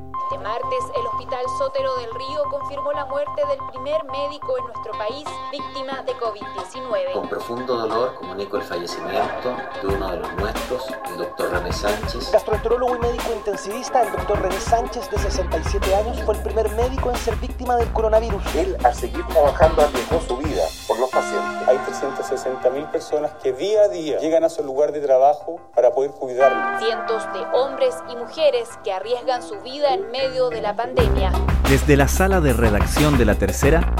Este martes, el Hospital Sótero del Río confirmó la muerte del primer médico en nuestro país víctima de COVID-19. Con profundo dolor comunico el fallecimiento de uno de los nuestros, el doctor René Sánchez. Gastroenterólogo y médico intensivista, el doctor René Sánchez, de 67 años, fue el primer médico en ser víctima del coronavirus. Él, al seguir trabajando, arriesgó su vida los pacientes. Hay 360 mil personas que día a día llegan a su lugar de trabajo para poder cuidarlos. Cientos de hombres y mujeres que arriesgan su vida en medio de la pandemia. Desde la sala de redacción de La Tercera,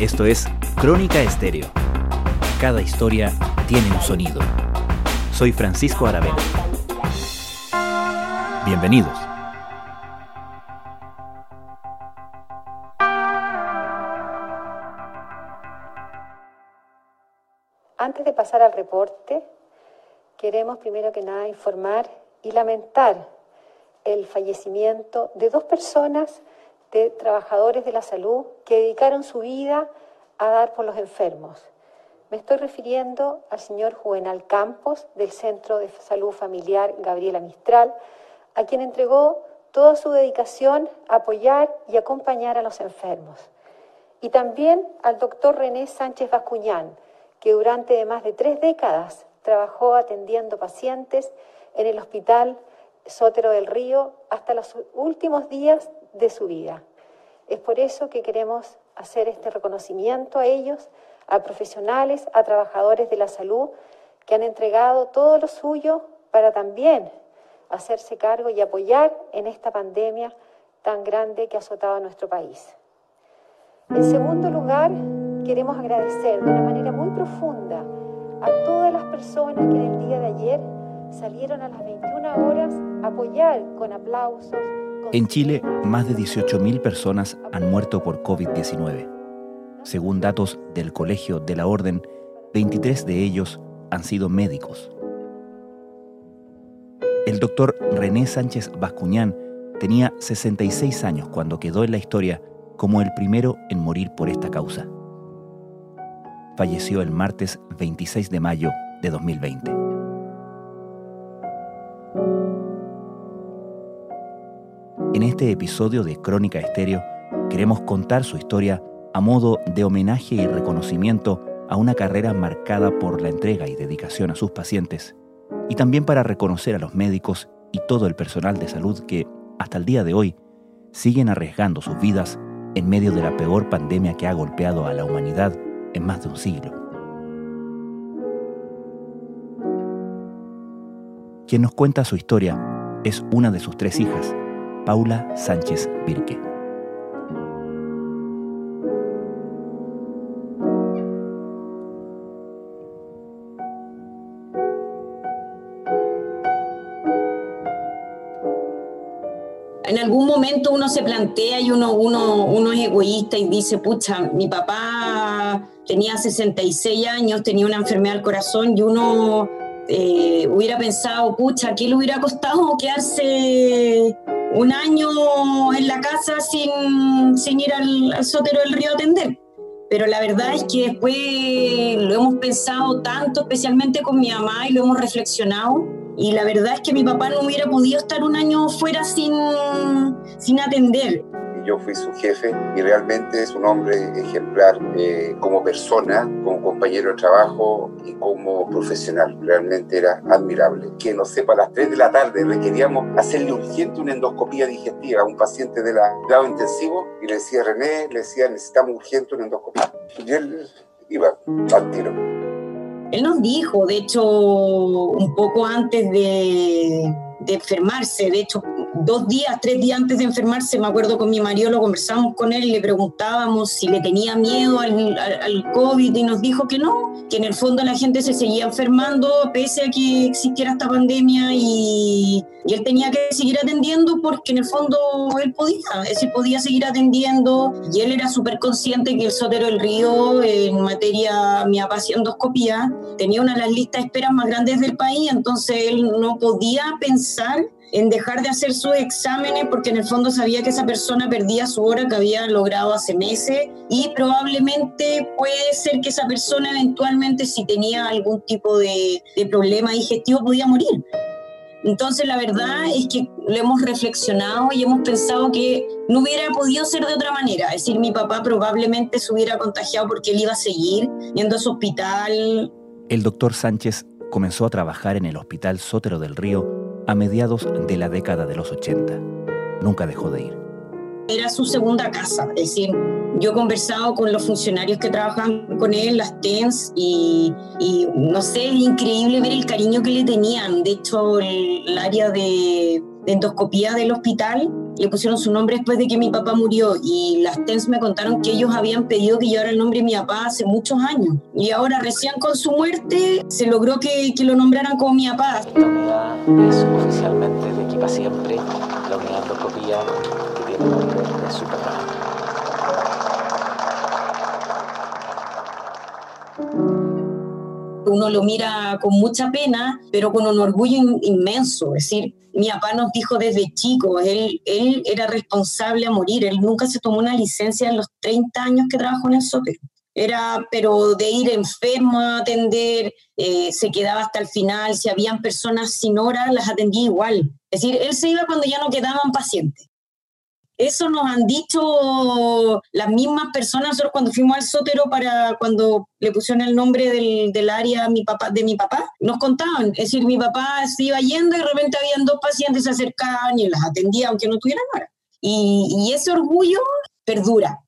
esto es Crónica Estéreo. Cada historia tiene un sonido. Soy Francisco Aravena. Bienvenidos. Antes de pasar al reporte, queremos primero que nada informar y lamentar el fallecimiento de dos personas, de trabajadores de la salud, que dedicaron su vida a dar por los enfermos. Me estoy refiriendo al señor Juvenal Campos, del Centro de Salud Familiar Gabriela Mistral, a quien entregó toda su dedicación a apoyar y acompañar a los enfermos. Y también al doctor René Sánchez Bascuñán, que durante más de tres décadas trabajó atendiendo pacientes en el Hospital Sótero del Río hasta los últimos días de su vida. Es por eso que queremos hacer este reconocimiento a ellos, a profesionales, a trabajadores de la salud que han entregado todo lo suyo para también hacerse cargo y apoyar en esta pandemia tan grande que ha azotado a nuestro país. En segundo lugar, queremos agradecer de una manera muy profunda a todas las personas que en el día de ayer salieron a las 21 horas a apoyar con aplausos. En Chile, más de 18.000 personas han muerto por COVID-19. Según datos del Colegio de la Orden, 23 de ellos han sido médicos. El doctor René Sánchez Bascuñán tenía 66 años cuando quedó en la historia como el primero en morir por esta causa. Falleció el martes 26 de mayo de 2020. En este episodio de Crónica Estéreo queremos contar su historia a modo de homenaje y reconocimiento a una carrera marcada por la entrega y dedicación a sus pacientes, y también para reconocer a los médicos y todo el personal de salud que, hasta el día de hoy, siguen arriesgando sus vidas en medio de la peor pandemia que ha golpeado a la humanidad en más de un siglo. Quien nos cuenta su historia es una de sus tres hijas, Paula Sánchez Virque. En algún momento uno se plantea y uno, uno, uno es egoísta y dice, pucha, mi papá tenía 66 años, tenía una enfermedad al corazón y uno eh, hubiera pensado, pucha, ¿qué le hubiera costado quedarse un año en la casa sin, sin ir al, sótero del río a atender. Pero la verdad es que después lo hemos pensado tanto, especialmente con mi mamá, y lo hemos reflexionado. Y la verdad es que mi papá no hubiera podido estar un año fuera sin, sin atender yo fui su jefe y realmente es un hombre ejemplar eh, como persona, como compañero de trabajo y como profesional. Realmente era admirable. Que no sepa, a las 3 de la tarde requeríamos hacerle urgente una endoscopía digestiva a un paciente de la grado intensivo y le decía René, le decía necesitamos urgente una endoscopía. Y él iba al tiro. Él nos dijo, de hecho, un poco antes de, de enfermarse, de hecho, dos días, tres días antes de enfermarse, me acuerdo con mi marido, lo conversamos con él y le preguntábamos si le tenía miedo al, al, COVID y nos dijo que no, que en el fondo la gente se seguía enfermando pese a que existiera esta pandemia y, y él tenía que seguir atendiendo porque en el fondo él podía, es decir, podía seguir atendiendo y él era súper consciente que el Sotero del Río en materia miapacia endoscopía tenía una de las listas de esperas más grandes del país, entonces él no podía pensar en dejar de hacer sus exámenes porque en el fondo sabía que esa persona perdía su hora que había logrado hace meses y probablemente puede ser que esa persona eventualmente si tenía algún tipo de, de problema digestivo podía morir. Entonces la verdad es que lo hemos reflexionado y hemos pensado que no hubiera podido ser de otra manera. Es decir, mi papá probablemente se hubiera contagiado porque él iba a seguir yendo a su hospital. El doctor Sánchez comenzó a trabajar en el Hospital Sótero del Río a mediados de la década de los 80. Nunca dejó de ir. Era su segunda casa, es decir, yo he conversado con los funcionarios que trabajan con él, las TENS, y, no sé, es increíble ver el cariño que le tenían. De hecho, el, área de, endoscopía del hospital le pusieron su nombre después de que mi papá murió y las TENS me contaron que ellos habían pedido que llevara el nombre de mi papá hace muchos años. Y ahora, recién con su muerte, se logró que, que lo nombraran como mi papá. Esta unidad es oficialmente de Equipa Siempre, la unidad de endoscopía que tiene nombre de su papá. Uno lo mira con mucha pena, pero con un orgullo inmenso. Es decir, mi papá nos dijo desde chico, él, él era responsable a morir, él nunca se tomó una licencia en los 30 años que trabajó en el sótero. Era, pero de ir enfermo a atender, eh, se quedaba hasta el final, si habían personas sin hora, las atendía igual. Es decir, él se iba cuando ya no quedaban pacientes. Eso nos han dicho las mismas personas cuando fuimos al sótero para cuando le pusieron el nombre del, del área mi papá, de mi papá. Nos contaban, es decir, mi papá se iba yendo y de repente habían dos pacientes se acercaban y las atendía aunque no tuvieran hora. Y ese orgullo perdura.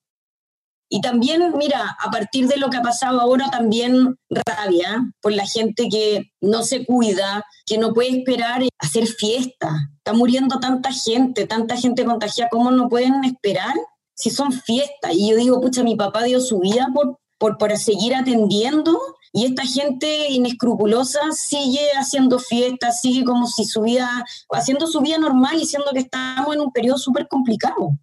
Y también, mira, a partir de lo que ha pasado ahora, también rabia por la gente que no se cuida, que no puede esperar hacer fiesta. Está muriendo tanta gente, tanta gente contagiada, ¿cómo no pueden esperar si son fiestas? Y yo digo, pucha, mi papá dio su vida por, por, seguir atendiendo y esta gente inescrupulosa sigue haciendo fiestas, sigue como si su vida, haciendo su vida normal y que estamos en un periodo súper complicado.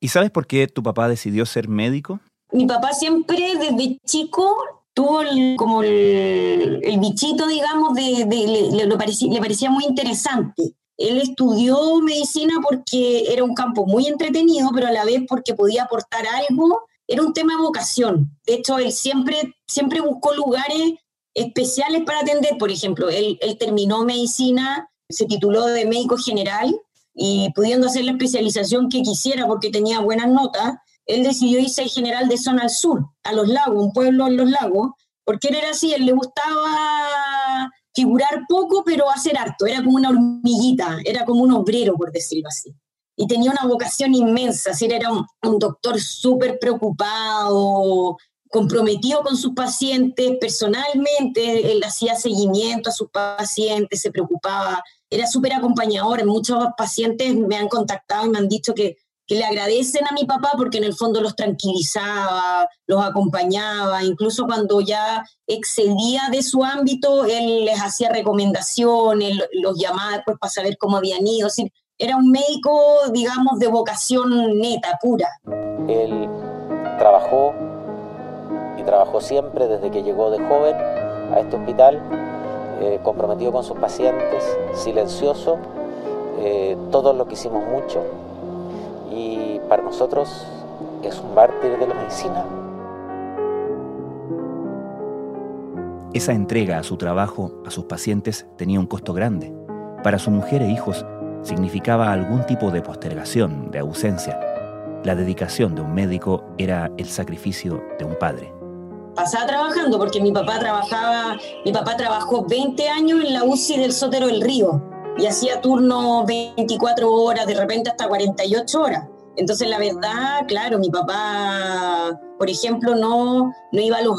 ¿Y sabes por qué tu papá decidió ser médico? Mi papá siempre desde chico tuvo como el, bichito, digamos, de, parecía, le parecía muy interesante. Él estudió medicina porque era un campo muy entretenido, pero a la vez porque podía aportar algo. Era un tema de vocación. De hecho, él siempre, siempre buscó lugares especiales para atender. Por ejemplo, él, él terminó medicina, se tituló de médico general y pudiendo hacer la especialización que quisiera porque tenía buenas notas, él decidió irse general de zona al sur, a Los Lagos, un pueblo en Los Lagos, porque él era así, él le gustaba figurar poco, pero hacer harto, era como una hormiguita, era como un obrero, por decirlo así. Y tenía una vocación inmensa, así era un, un doctor súper preocupado, comprometido con sus pacientes personalmente, él hacía seguimiento a sus pacientes, se preocupaba, era súper acompañador. Muchos pacientes me han contactado y me han dicho que que le agradecen a mi papá porque en el fondo los tranquilizaba, los acompañaba, incluso cuando ya excedía de su ámbito, él les hacía recomendaciones, los llamaba después para saber cómo habían ido. era un médico, digamos, de vocación neta, pura. Él trabajó y trabajó siempre desde que llegó de joven a este hospital, eh, comprometido con sus pacientes, silencioso, eh, todos lo quisimos mucho, y para nosotros es un mártir de la medicina. Esa entrega a su trabajo, a sus pacientes, tenía un costo grande. Para su mujer e hijos significaba algún tipo de postergación, de ausencia. La dedicación de un médico era el sacrificio de un padre. Pasaba trabajando porque mi papá trabajaba, mi papá trabajó 20 años en la UCI del Sótero del Río y hacía turno 24 horas, de repente hasta 48 horas. Entonces, la verdad, claro, mi papá, por ejemplo, no, no iba a los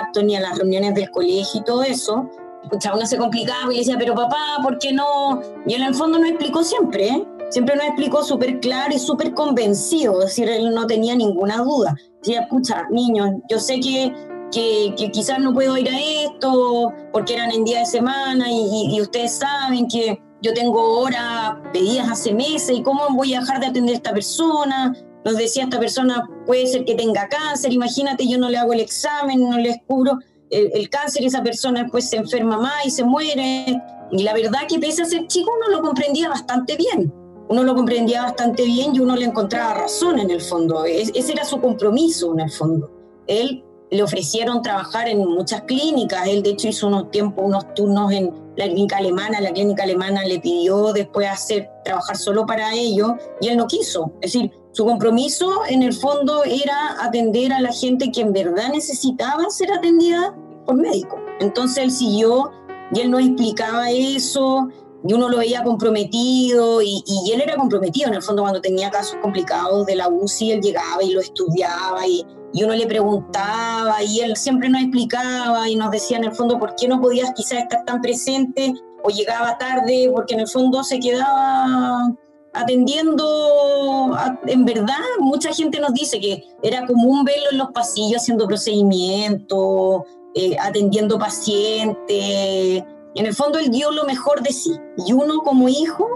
actos ni a las reuniones del colegio y todo eso. Escuchaba, uno se complicaba y decía, pero papá, ¿por qué no? Y en el fondo nos explicó siempre, ¿eh? siempre nos explicó súper claro y súper convencido, es decir, él no tenía ninguna duda. Decía, escucha, niños, yo sé que, que, quizás no puedo ir a esto porque eran en día de semana y ustedes saben que yo tengo horas pedidas hace meses y cómo voy a dejar de atender a esta persona. Nos decía esta persona puede ser que tenga cáncer, imagínate, yo no le hago el examen, no le descubro el, cáncer, esa persona después se enferma más y se muere. Y la verdad que pese a ser chico uno lo comprendía bastante bien. Uno lo comprendía bastante bien y uno le encontraba razón en el fondo. ese era su compromiso en el fondo. Él le ofrecieron trabajar en muchas clínicas. Él, de hecho, hizo unos tiempos, unos turnos en la clínica alemana, la clínica alemana le pidió después hacer, trabajar solo para ello y él no quiso. Es decir, su compromiso en el fondo era atender a la gente que en verdad necesitaba ser atendida por médico. Entonces él siguió y él no explicaba eso y uno lo veía comprometido y, y, él era comprometido en el fondo cuando tenía casos complicados de la UCI, él llegaba y lo estudiaba y, y uno le preguntaba y él siempre nos explicaba y nos decía en el fondo por qué no podías quizás estar tan presente o llegaba tarde porque en el fondo se quedaba atendiendo, en verdad mucha gente nos dice que era común verlo en los pasillos haciendo procedimientos, eh, atendiendo pacientes, en el fondo él dio lo mejor de sí. Y uno como hijo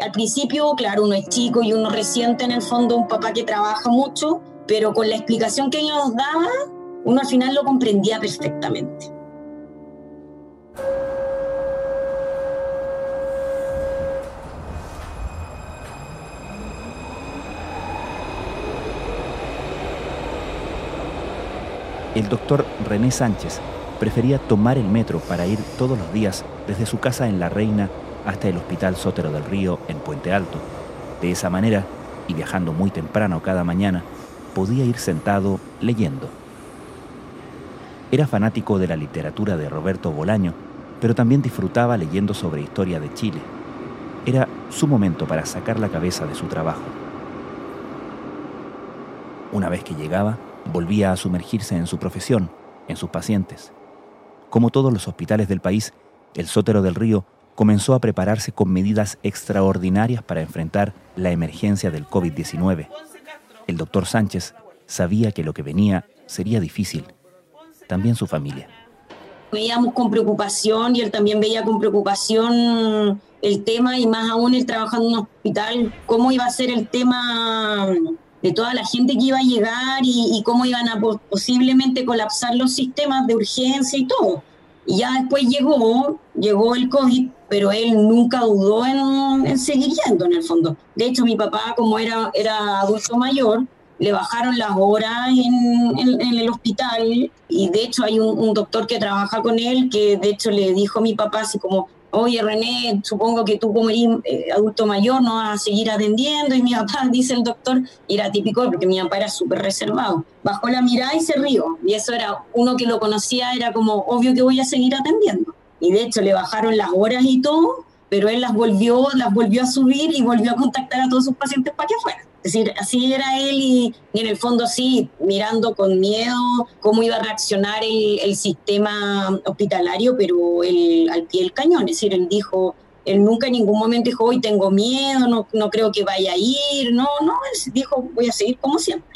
al principio, claro, uno es chico y uno resiente en el fondo un papá que trabaja mucho, pero con la explicación que ella nos daba, uno al final lo comprendía perfectamente. El doctor René Sánchez prefería tomar el metro para ir todos los días desde su casa en La Reina hasta el Hospital Sótero del Río en Puente Alto. De esa manera, y viajando muy temprano cada mañana, podía ir sentado leyendo. Era fanático de la literatura de Roberto Bolaño, pero también disfrutaba leyendo sobre historia de Chile. Era su momento para sacar la cabeza de su trabajo. Una vez que llegaba, volvía a sumergirse en su profesión, en sus pacientes. Como todos los hospitales del país, el Sótero del Río comenzó a prepararse con medidas extraordinarias para enfrentar la emergencia del COVID-19. El doctor Sánchez sabía que lo que venía sería difícil. También su familia. Veíamos con preocupación y él también veía con preocupación el tema y más aún él trabajando en un hospital, cómo iba a ser el tema de toda la gente que iba a llegar y, cómo iban a posiblemente colapsar los sistemas de urgencia y todo. Y ya después llegó, llegó el COVID, pero él nunca dudó en, seguir yendo en el fondo. De hecho, mi papá, como era, era adulto mayor, le bajaron las horas en, el hospital y de hecho hay un, un, doctor que trabaja con él que de hecho le dijo a mi papá así como, oye René, supongo que tú como eres eh, adulto mayor no vas a seguir atendiendo y mi papá, dice el doctor, era típico porque mi papá era súper reservado. Bajó la mirada y se rió y eso era, uno que lo conocía era como, obvio que voy a seguir atendiendo. Y de hecho le bajaron las horas y todo, pero él las volvió, las volvió a subir y volvió a contactar a todos sus pacientes para que fueran. Es decir, así era él y, en el fondo sí, mirando con miedo cómo iba a reaccionar el, sistema hospitalario, pero él, al pie del cañón. Es decir, él dijo, él nunca en ningún momento dijo, hoy tengo miedo, no, no creo que vaya a ir, no, no, él dijo, voy a seguir como siempre.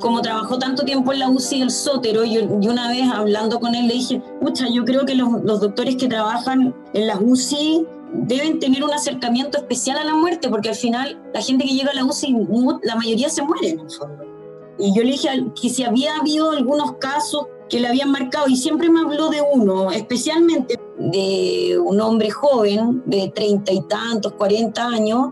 como trabajó tanto tiempo en la UCI del Sótero, y una vez hablando con él le dije, pucha, yo creo que los, los, doctores que trabajan en la UCI deben tener un acercamiento especial a la muerte, porque al final la gente que llega a la UCI, la mayoría se muere en el fondo. Y yo le dije que si había habido algunos casos que le habían marcado, y siempre me habló de uno, especialmente de un hombre joven de treinta y tantos, cuarenta años,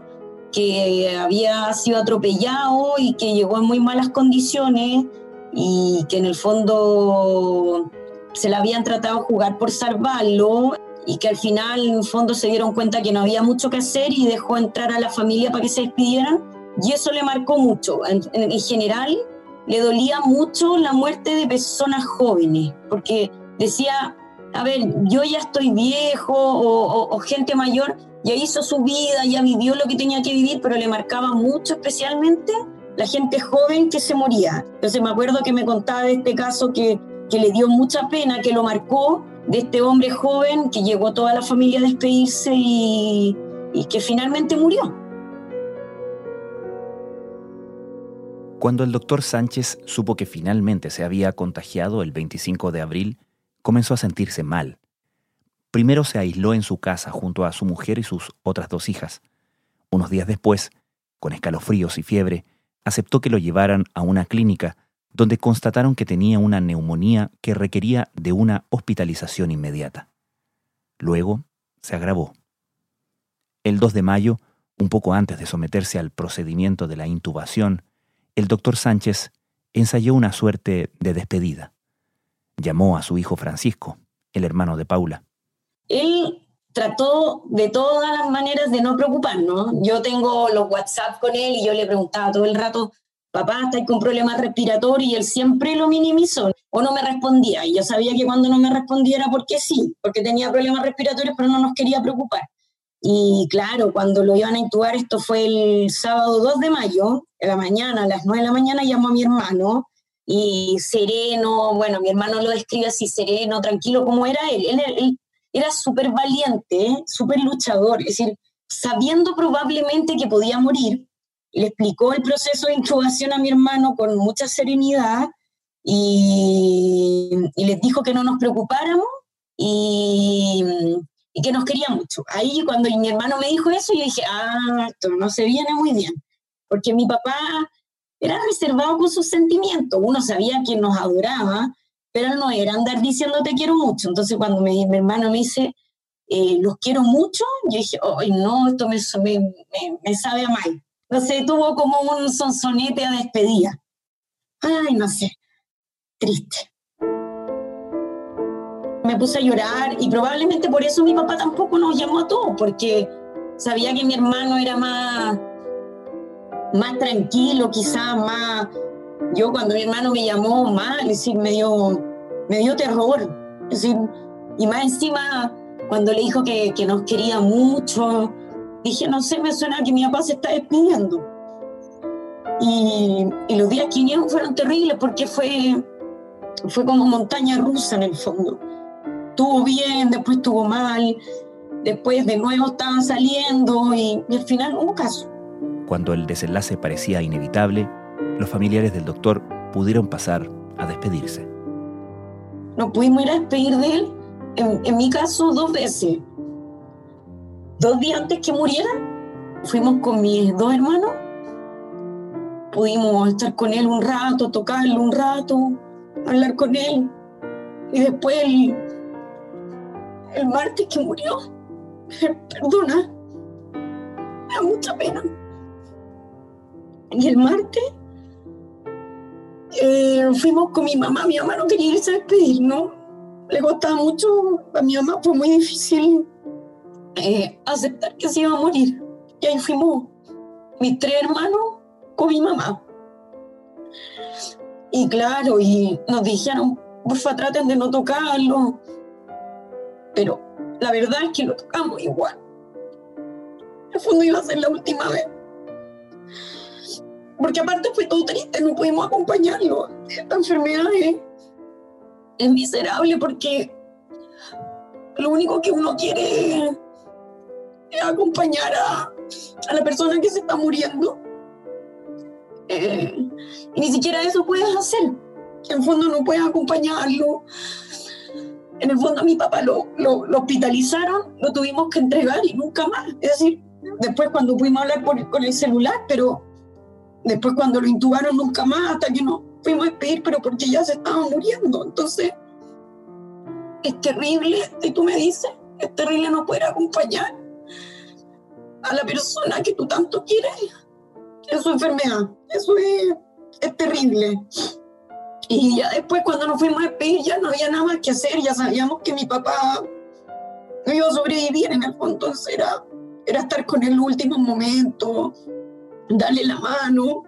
que había sido atropellado y que llegó en muy malas condiciones y que en el fondo se le habían tratado de jugar por salvarlo y que al final en fondo se dieron cuenta que no había mucho que hacer y dejó entrar a la familia para que se despidieran y eso le marcó mucho. En, en, general le dolía mucho la muerte de personas jóvenes porque decía, a ver, yo ya estoy viejo o, o, gente mayor, ya hizo su vida, ya vivió lo que tenía que vivir, pero le marcaba mucho especialmente la gente joven que se moría. Entonces me acuerdo que me contaba de este caso que, que le dio mucha pena, que lo marcó de este hombre joven que llegó toda la familia a despedirse y, que finalmente murió. Cuando el doctor Sánchez supo que finalmente se había contagiado el 25 de abril, comenzó a sentirse mal. Primero se aisló en su casa junto a su mujer y sus otras dos hijas. Unos días después, con escalofríos y fiebre, aceptó que lo llevaran a una clínica donde constataron que tenía una neumonía que requería de una hospitalización inmediata. Luego se agravó. El 2 de mayo, un poco antes de someterse al procedimiento de la intubación, el doctor Sánchez ensayó una suerte de despedida. Llamó a su hijo Francisco, el hermano de Paula. Él trató de todas las maneras de no preocuparnos. Yo tengo los WhatsApp con él y yo le preguntaba todo el rato, papá, ¿estás con problemas respiratorios? Y él siempre lo minimizó o no me respondía. Y yo sabía que cuando no me respondía era porque sí, porque tenía problemas respiratorios, pero no nos quería preocupar. Y claro, cuando lo iban a intubar, esto fue el sábado 2 de mayo, en la mañana, a las 9 de la mañana, llamó a mi hermano y sereno, bueno, mi hermano lo describe así, sereno, tranquilo, como era él. Él, era súper valiente, súper luchador, es decir, sabiendo probablemente que podía morir, le explicó el proceso de intubación a mi hermano con mucha serenidad y, y les dijo que no nos preocupáramos y, y que nos quería mucho. Ahí cuando mi hermano me dijo eso, yo dije, ah, esto no se viene muy bien, porque mi papá era reservado con sus sentimientos, uno sabía que nos adoraba, pero no era andar diciendo te quiero mucho. Entonces cuando mi hermano me dice, eh, los quiero mucho, yo dije, ay no, esto me, me, me, sabe a mal. Entonces tuvo como un sonsonete a despedida. Ay, no sé, triste me puse a llorar y probablemente por eso mi papá tampoco nos llamó a todos, porque sabía que mi hermano era más, más tranquilo, quizás más... Yo cuando mi hermano me llamó mal, es decir, me dio, me dio terror. Decir, y más encima, cuando le dijo que, que nos quería mucho, dije, no sé, me suena que mi papá se está despidiendo. Y, y los días que vinieron fueron terribles porque fue, fue como montaña rusa en el fondo estuvo bien, después estuvo mal, después de nuevo estaban saliendo y, al final hubo caso. Cuando el desenlace parecía inevitable, los familiares del doctor pudieron pasar a despedirse. Nos pudimos ir a despedir de él, en, mi caso, dos veces. Dos días antes que muriera, fuimos con mis dos hermanos, pudimos estar con él un rato, tocarlo un rato, hablar con él. Y después el martes que murió, perdona, me da mucha pena. Y el martes eh, fuimos con mi mamá, mi mamá no quería irse a despedir, ¿no? Le costaba mucho, a mi mamá fue muy difícil eh, aceptar que se iba a morir. Y ahí fuimos mis tres hermanos con mi mamá. Y claro, y nos dijeron, porfa, traten de no tocarlo, pero la verdad es que lo tocamos igual. El fondo iba a ser la última vez. Porque aparte fue todo triste, no pudimos acompañarlo. Esta enfermedad es, miserable porque lo único que uno quiere acompañar a, la persona que se está muriendo. Eh, ni siquiera eso puedes hacer. En el fondo no puedes acompañarlo, en el fondo a mi papá lo, lo, hospitalizaron, lo tuvimos que entregar y nunca más. Es decir, después cuando pudimos hablar por, con el celular, pero después cuando lo intubaron nunca más, hasta que nos fuimos a despedir, pero porque ya se estaba muriendo. Entonces, es terrible, y tú me dices, es terrible no poder acompañar a la persona que tú tanto quieres en su enfermedad. Eso es, es terrible. Y ya después cuando nos fuimos a despedir ya no había nada más que hacer, ya sabíamos que mi papá no iba a sobrevivir en el fondo, entonces era, era estar con él en los últimos momentos, darle la mano,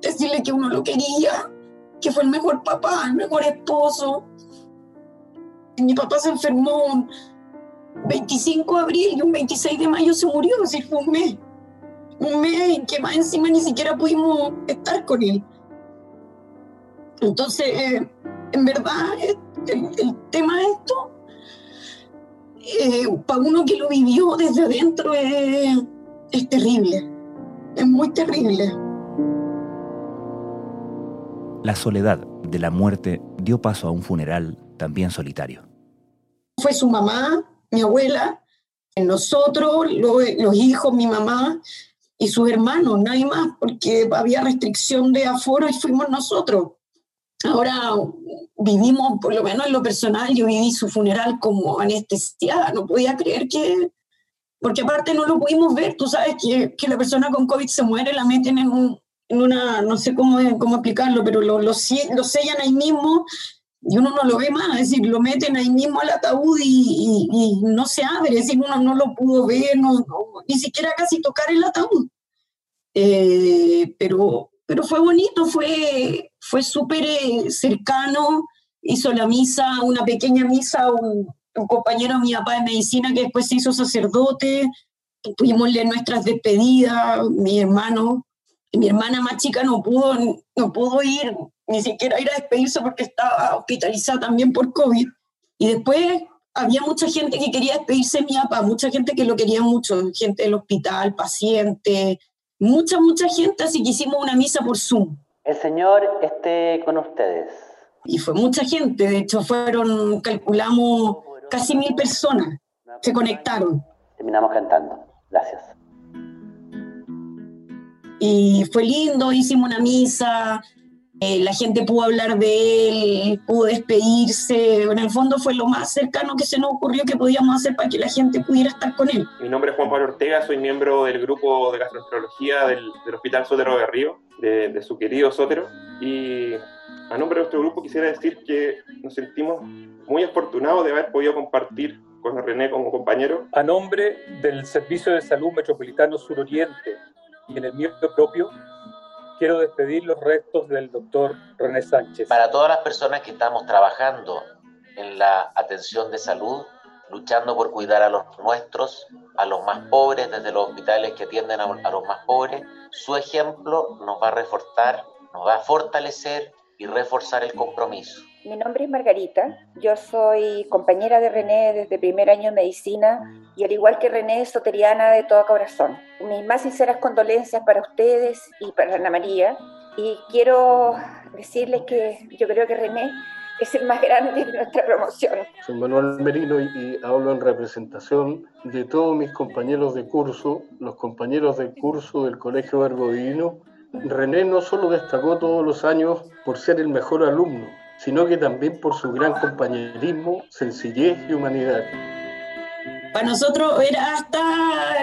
decirle que uno lo quería, que fue el mejor papá, el mejor esposo. mi papá se enfermó 25 de abril y un 26 de mayo se murió, es decir, fue un mes. Un mes en que más encima ni siquiera pudimos estar con él. Entonces, eh, en verdad, eh, el, tema de esto, eh, para uno que lo vivió desde adentro, es, es terrible, es muy terrible. La soledad de la muerte dio paso a un funeral también solitario. Fue su mamá, mi abuela, nosotros, los hijos, mi mamá y sus hermanos, nadie más, porque había restricción de aforo y fuimos nosotros. Ahora vivimos, por lo menos en lo personal, yo viví su funeral como anestesiada, no podía creer que, porque aparte no lo pudimos ver, tú sabes que, que la persona con COVID se muere, la meten en, un, en una, no sé cómo, cómo explicarlo, pero lo, lo, lo sellan ahí mismo y uno no lo ve más, es decir, lo meten ahí mismo al ataúd y, no se abre, es decir, uno no lo pudo ver, ni siquiera casi tocar el ataúd. Eh, pero, pero fue bonito, fue, fue súper eh, cercano, hizo la misa, una pequeña misa, un, compañero de mi papá de medicina que después se hizo sacerdote, leer nuestras despedidas, mi hermano, mi hermana más chica no pudo, no pudo ir ni siquiera ir a despedirse porque estaba hospitalizada también por COVID. Y después había mucha gente que quería despedirse de mi papá, mucha gente que lo quería mucho, gente del hospital, pacientes, mucha, mucha gente, así que hicimos una misa por Zoom. El Señor esté con ustedes. Y fue mucha gente, de hecho fueron, calculamos, casi mil personas se conectaron. Terminamos cantando. Gracias. Y fue lindo, hicimos una misa, eh, la gente pudo hablar de él, pudo despedirse. En el fondo fue lo más cercano que se nos ocurrió que podíamos hacer para que la gente pudiera estar con él. Mi nombre es Juan Pablo Ortega, soy miembro del grupo de gastroenterología del, Hospital Sotero de Río, de, su querido Sotero. Y a nombre de nuestro grupo quisiera decir que nos sentimos muy afortunados de haber podido compartir con René como compañero. A nombre del Servicio de Salud Metropolitano Suroriente y en el mío propio, quiero despedir los restos del doctor René Sánchez. Para todas las personas que estamos trabajando en la atención de salud, luchando por cuidar a los nuestros, a los más pobres, desde los hospitales que atienden a, los más pobres, su ejemplo nos va a reforzar, nos va a fortalecer y reforzar el compromiso. Mi nombre es Margarita, yo soy compañera de René desde primer año de medicina y al igual que René, soteriana de todo corazón. Mis más sinceras condolencias para ustedes y para Ana María y quiero decirles que yo creo que René es el más grande de nuestra promoción. Soy Manuel Merino y, hablo en representación de todos mis compañeros de curso, los compañeros de curso del Colegio Verbo Divino. René no solo destacó todos los años por ser el mejor alumno, sino que también por su gran compañerismo, sencillez y humanidad. Para nosotros era hasta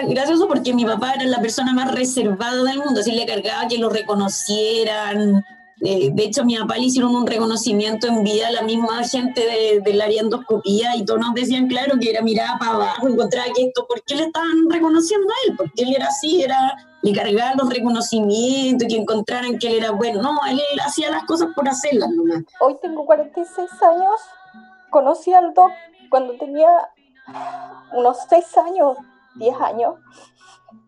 gracioso porque mi papá era la persona más reservada del mundo, así le cargaba que lo reconocieran. Eh, de hecho, a mi papá le hicieron un reconocimiento en vida a la misma gente de, la endoscopía y todos nos decían, claro, que era mirada para abajo, encontraba que esto, ¿por qué le estaban reconociendo a él? Porque él era así, era le cargaban los reconocimientos, que encontraran que él era bueno. No, él hacía las cosas por hacerlas nomás. Hoy tengo 46 años. Conocí al Doc cuando tenía unos 6 años, 10 años.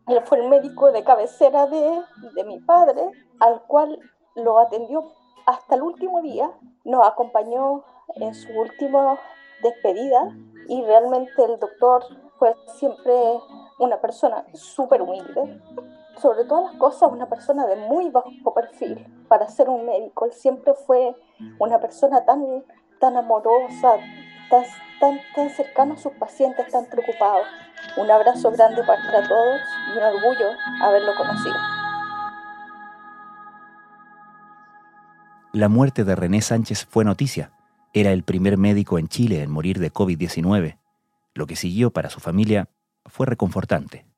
Él fue el médico de cabecera de, de mi padre, al cual lo atendió hasta el último día. Nos acompañó en su última despedida y realmente el doctor fue siempre una persona súper humilde, sobre todas las cosas, una persona de muy bajo perfil para ser un médico. Él siempre fue una persona tan, tan amorosa, tan, tan, tan cercano a sus pacientes, tan preocupado. Un abrazo grande para todos y un orgullo haberlo conocido. La muerte de René Sánchez fue noticia. Era el primer médico en Chile en morir de COVID-19. Lo que siguió para su familia fue reconfortante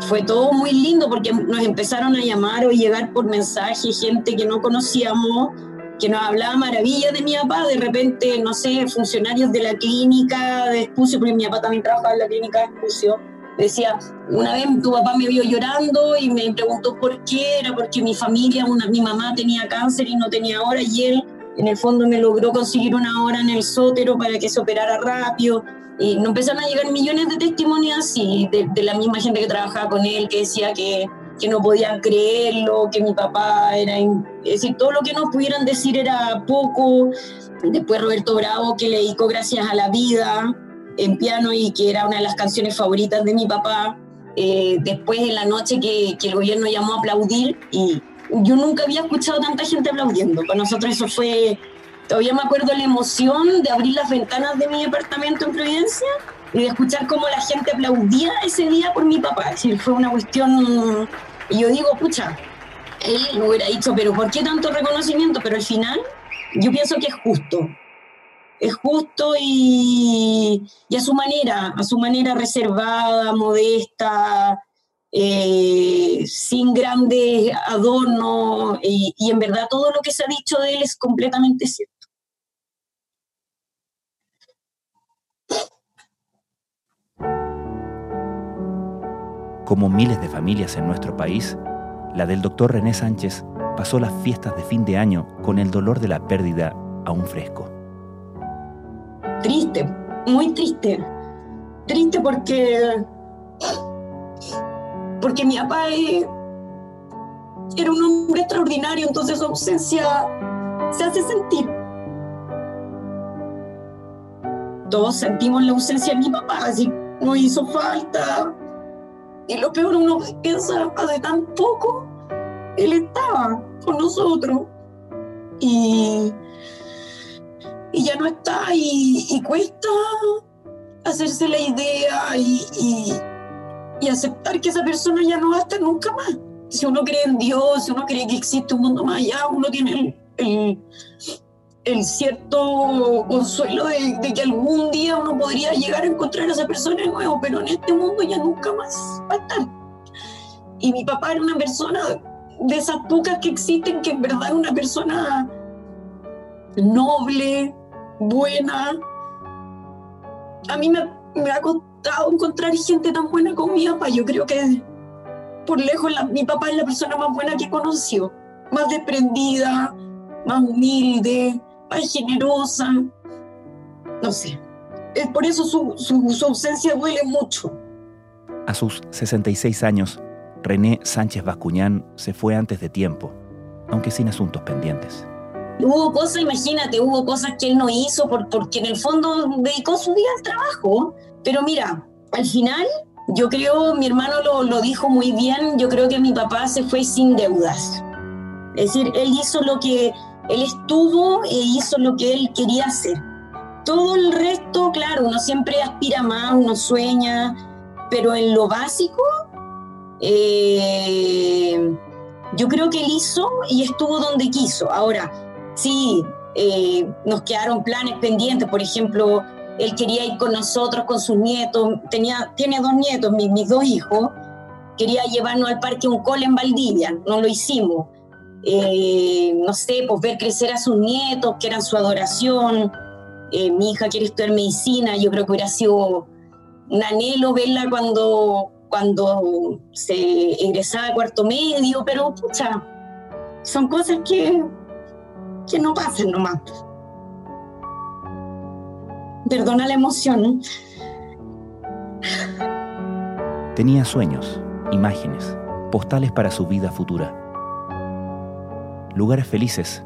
fue todo muy lindo porque nos empezaron a llamar o llegar por mensaje gente que no conocíamos, que nos hablaba maravillas de mi papá, de repente, no sé, funcionarios de la clínica de Espucio, porque mi papá también trabajaba en la clínica de Espucio, decía, una vez tu papá me vio llorando y me preguntó por qué, era porque mi familia, una, mi mamá tenía cáncer y no tenía hora y él en el fondo me logró conseguir una hora en el sótero para que se operara rápido. Y nos empezaron a llegar millones de testimonios así, de, la misma gente que trabajaba con él, que decía que, que no podían creerlo, que mi papá era... Es decir, todo lo que nos pudieran decir era poco. Después Roberto Bravo, que le dedicó Gracias a la Vida en piano y que era una de las canciones favoritas de mi papá. Eh, después en la noche que, que el gobierno llamó a aplaudir y yo nunca había escuchado tanta gente aplaudiendo. Para nosotros eso fue Todavía me acuerdo la emoción de abrir las ventanas de mi departamento en Providencia y de escuchar cómo la gente aplaudía ese día por mi papá. Es decir, fue una cuestión. Y yo digo, pucha, él me hubiera dicho, pero ¿por qué tanto reconocimiento? Pero al final, yo pienso que es justo. Es justo y, a su manera, a su manera reservada, modesta, eh, sin grandes adornos, y en verdad todo lo que se ha dicho de él es completamente cierto. Como miles de familias en nuestro país, la del doctor René Sánchez pasó las fiestas de fin de año con el dolor de la pérdida aún fresco. Triste, muy triste. Triste porque. porque mi papá era un hombre extraordinario, entonces su ausencia se hace sentir. Todos sentimos la ausencia de mi papá, así no hizo falta, y lo peor, uno piensa, hace tan poco, él estaba con nosotros y, y ya no está y, cuesta hacerse la idea y, y, aceptar que esa persona ya no va nunca más. Si uno cree en Dios, si uno cree que existe un mundo más allá, uno tiene el cierto consuelo de, que algún día uno podría llegar a encontrar a esa persona de nuevo, pero en este mundo ya nunca más va a estar. Y mi papá era una persona de esas pocas que existen, que en verdad una persona noble, buena. A mí me, me ha costado encontrar gente tan buena como mi papá. Yo creo que por lejos mi papá es la persona más buena que he conocido, más desprendida, más humilde, más generosa. No sé. Es por eso su, su, ausencia duele mucho. A sus 66 años, René Sánchez Bascuñán se fue antes de tiempo, aunque sin asuntos pendientes. Hubo cosas, imagínate, hubo cosas que él no hizo por, porque en el fondo dedicó su vida al trabajo. Pero mira, al final, yo creo, mi hermano lo, lo dijo muy bien, yo creo que mi papá se fue sin deudas. Es decir, él hizo lo que él estuvo e hizo lo que él quería hacer. Todo el resto, claro, uno siempre aspira más, uno sueña, pero en lo básico, eh, yo creo que él hizo y estuvo donde quiso. Ahora, sí, eh, nos quedaron planes pendientes, por ejemplo, él quería ir con nosotros, con sus nietos, tenía, tiene dos nietos, mis, mis dos hijos, quería llevarnos al parque un cole en Valdivia, no lo hicimos. Eh, no sé, pues ver crecer a sus nietos, que eran su adoración. Eh, mi hija quiere estudiar medicina, yo creo que hubiera sido un anhelo verla cuando, cuando se ingresaba a cuarto medio, pero pucha, son cosas que, que no pasan nomás. Perdona la emoción. Tenía sueños, imágenes, postales para su vida futura lugares felices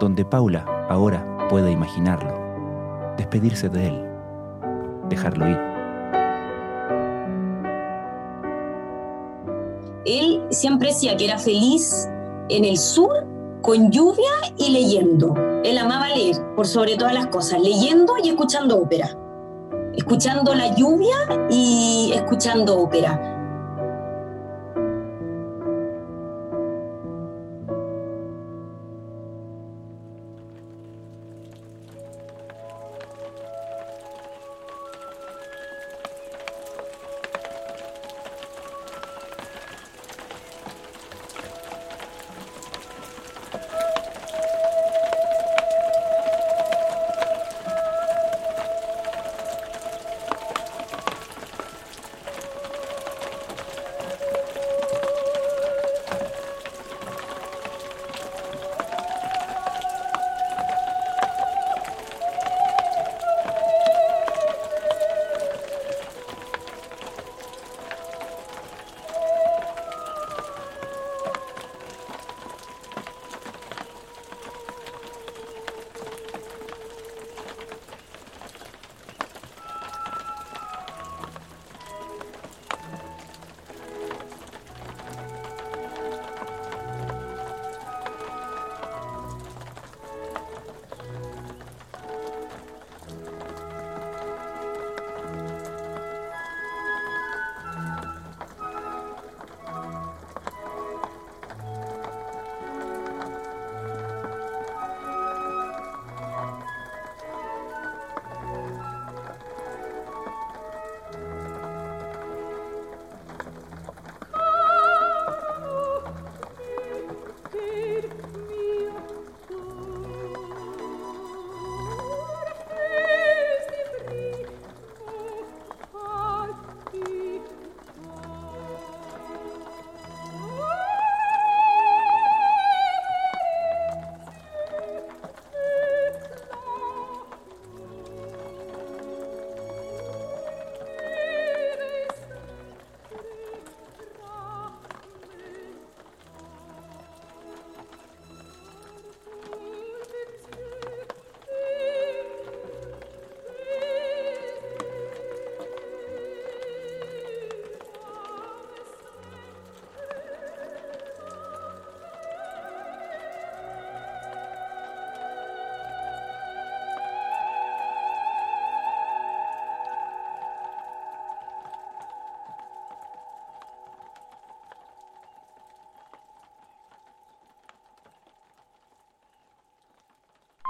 donde Paula ahora puede imaginarlo, despedirse de él, dejarlo ir. Él siempre decía que era feliz en el sur con lluvia y leyendo. Él amaba leer por sobre todas las cosas, leyendo y escuchando ópera. Escuchando la lluvia y escuchando ópera.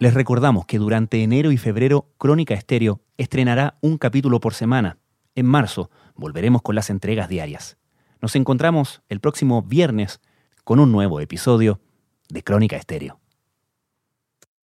Les recordamos que durante enero y febrero Crónica Estéreo estrenará un capítulo por semana. En marzo volveremos con las entregas diarias. Nos encontramos el próximo viernes con un nuevo episodio de Crónica Estéreo.